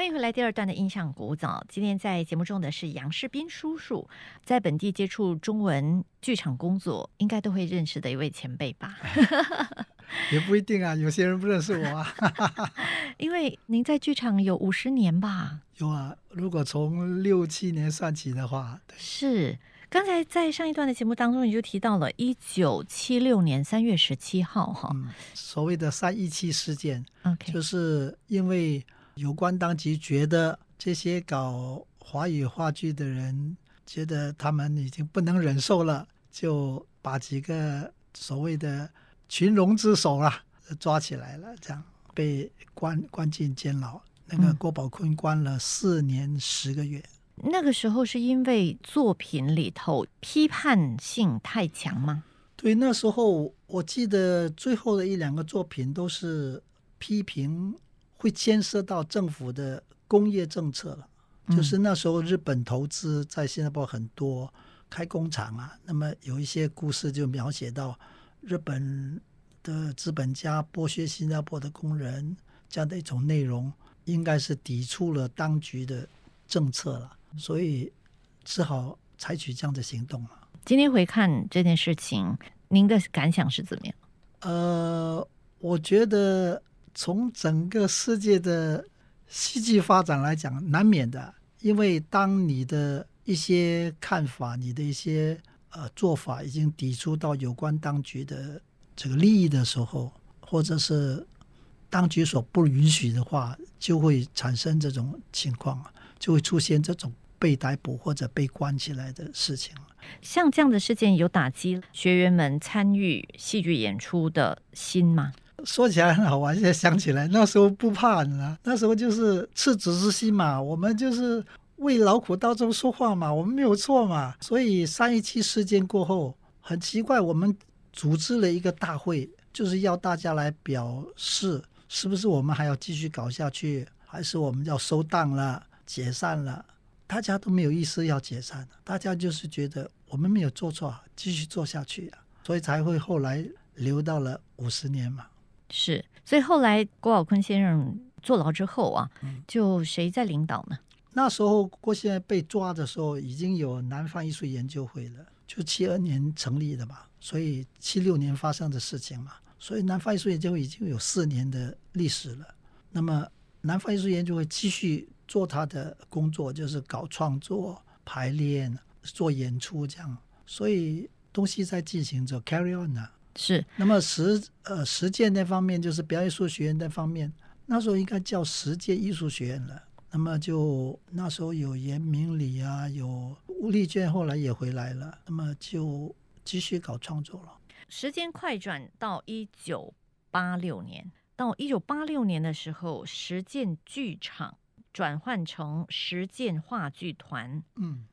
欢迎回来，第二段的印象古早。今天在节目中的是杨世斌叔叔，在本地接触中文剧场工作，应该都会认识的一位前辈吧？也不一定啊，有些人不认识我啊。因为您在剧场有五十年吧？有啊，如果从六七年算起的话，是。刚才在上一段的节目当中，你就提到了一九七六年三月十七号，哈，所谓的三一七事件，OK，就是因为。有关当局觉得这些搞华语话剧的人觉得他们已经不能忍受了，就把几个所谓的群龙之首啊抓起来了，这样被关关进监牢。那个郭宝坤关了四年十个月。那个时候是因为作品里头批判性太强吗？对，那时候我记得最后的一两个作品都是批评。会牵涉到政府的工业政策了，就是那时候日本投资在新加坡很多开工厂啊，那么有一些故事就描写到日本的资本家剥削新加坡的工人这样的一种内容，应该是抵触了当局的政策了，所以只好采取这样的行动了。今天回看这件事情，您的感想是怎么样？呃，我觉得。从整个世界的戏剧发展来讲，难免的，因为当你的一些看法、你的一些呃做法已经抵触到有关当局的这个利益的时候，或者是当局所不允许的话，就会产生这种情况，就会出现这种被逮捕或者被关起来的事情像这样的事件有打击学员们参与戏剧演出的心吗？说起来很好玩，现在想起来那时候不怕你知道，那时候就是赤子之心嘛，我们就是为劳苦大众说话嘛，我们没有错嘛。所以三一七事件过后，很奇怪，我们组织了一个大会，就是要大家来表示，是不是我们还要继续搞下去，还是我们要收档了、解散了？大家都没有意思要解散，大家就是觉得我们没有做错，继续做下去啊，所以才会后来留到了五十年嘛。是，所以后来郭宝坤先生坐牢之后啊，就谁在领导呢？那时候郭先生被抓的时候，已经有南方艺术研究会了，就七二年成立的嘛，所以七六年发生的事情嘛，所以南方艺术研究会已经有四年的历史了。那么南方艺术研究会继续做他的工作，就是搞创作、排练、做演出这样，所以东西在进行着，carry on 呢。是，那么实呃实践那方面就是表演艺术学院那方面，那时候应该叫实践艺术学院了。那么就那时候有严明礼啊，有吴丽娟，后来也回来了。那么就继续搞创作了。时间快转到一九八六年，到一九八六年的时候，实践剧场转换成实践话剧团，嗯，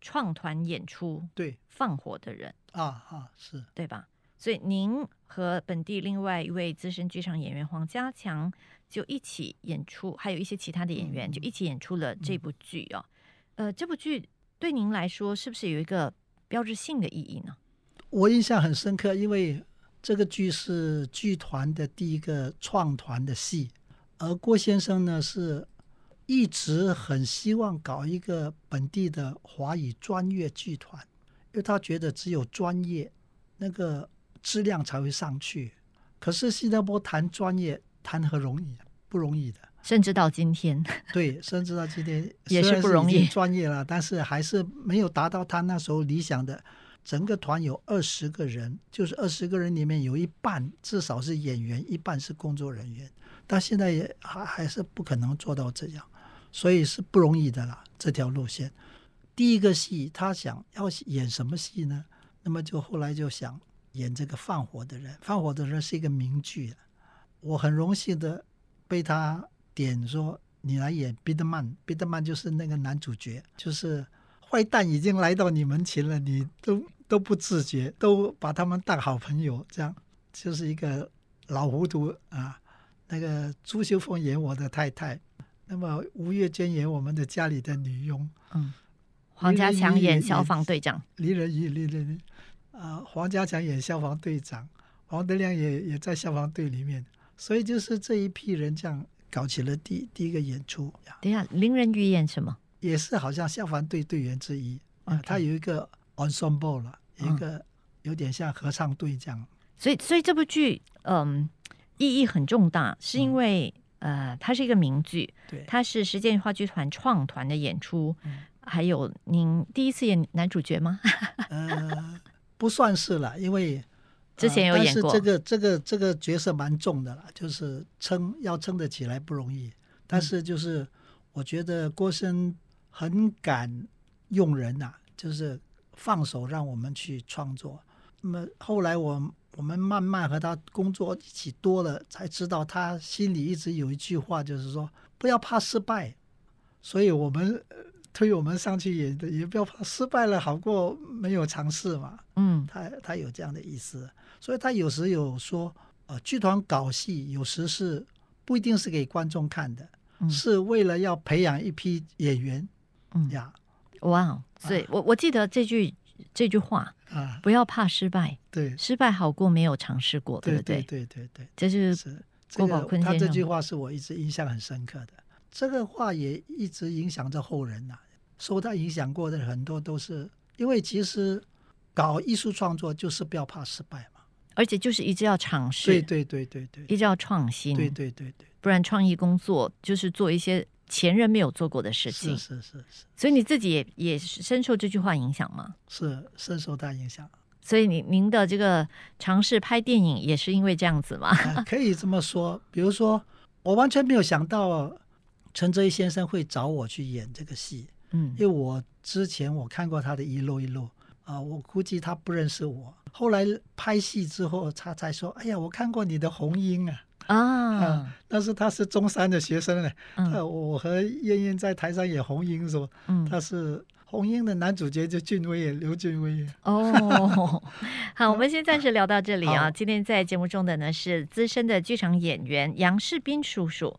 创团演出，对，放火的人啊啊，是对吧？所以您和本地另外一位资深剧场演员黄家强就一起演出，还有一些其他的演员就一起演出了这部剧哦。呃，这部剧对您来说是不是有一个标志性的意义呢？我印象很深刻，因为这个剧是剧团的第一个创团的戏，而郭先生呢是一直很希望搞一个本地的华语专业剧团，因为他觉得只有专业那个。质量才会上去，可是新加坡谈专业谈何容易？不容易的，甚至到今天，对，甚至到今天也是不容易。专业了，但是还是没有达到他那时候理想的。整个团有二十个人，就是二十个人里面有一半至少是演员，一半是工作人员。但现在也还还是不可能做到这样，所以是不容易的啦。这条路线，第一个戏他想要演什么戏呢？那么就后来就想。演这个放火的人，放火的人是一个名剧，我很荣幸的被他点说你来演彼得曼，彼得曼就是那个男主角，就是坏蛋已经来到你门前了，你都都不自觉，都把他们当好朋友，这样就是一个老糊涂啊。那个朱秀凤演我的太太，那么吴月娟演我们的家里的女佣，嗯，黄家强演消防队长，李仁义，李仁义。啊，黄家强演消防队长，黄德亮也也在消防队里面，所以就是这一批人这样搞起了第第一个演出，等一下，林人鱼演什么？也是好像消防队队员之一啊他有一个 ensemble 了，有一嗯个有点像合唱队这样。所以，所以这部剧，嗯，意义很重大，是因为、呃，它是一个名剧，对，它是实践话剧团创团的演出，嗯还有您第一次演男主角吗？呃，不算是了，因为之前有呃演过但是这个这个这个角色蛮重的了，就是撑要撑得起来不容易。但是就是我觉得郭生很敢用人呐、就是放手让我们去创作。那么后来我我们慢慢和他工作一起多了，才知道他心里一直有一句话，就是说不要怕失败。所以我们呃推我们上去也，也不要怕失败了，好过没有尝试嘛。嗯。他他有这样的意思，所以他有时有说，呃，剧团搞戏有时是不一定是给观众看的，嗯。是为了要培养一批演员嗯，呀。哇哦！所以我我记得这句这句话，啊，不要怕失败，对。失败好过没有尝试过，对不对？对对对这是是。郭宝坤先生。这句话是我一直印象很深刻的，这个话也一直影响着后人呐、受他影响过的很多都是因为其实搞艺术创作就是不要怕失败嘛，而且就是一直要尝试，对对对对对一直要创新，对对对对，不然创意工作就是做一些前人没有做过的事情是。是是是所以你自己也也深受这句话影响吗？是深受他影响。所以您您的这个尝试拍电影也是因为这样子吗？啊可以这么说。比如说，我完全没有想到陈哲一先生会找我去演这个戏，嗯因为我之前我看过他的一路一路啊，我估计他不认识我。后来拍戏之后，他才说：“哎呀，我看过你的红英啊。”啊啊，但是他是中山的学生呢。嗯呃，我和燕燕在台上演红英的时候，嗯他是红英的男主角就俊威，刘俊威。哦，好，我们先暂时聊到这里啊。今天在节目中的呢是资深的剧场演员杨世斌叔叔。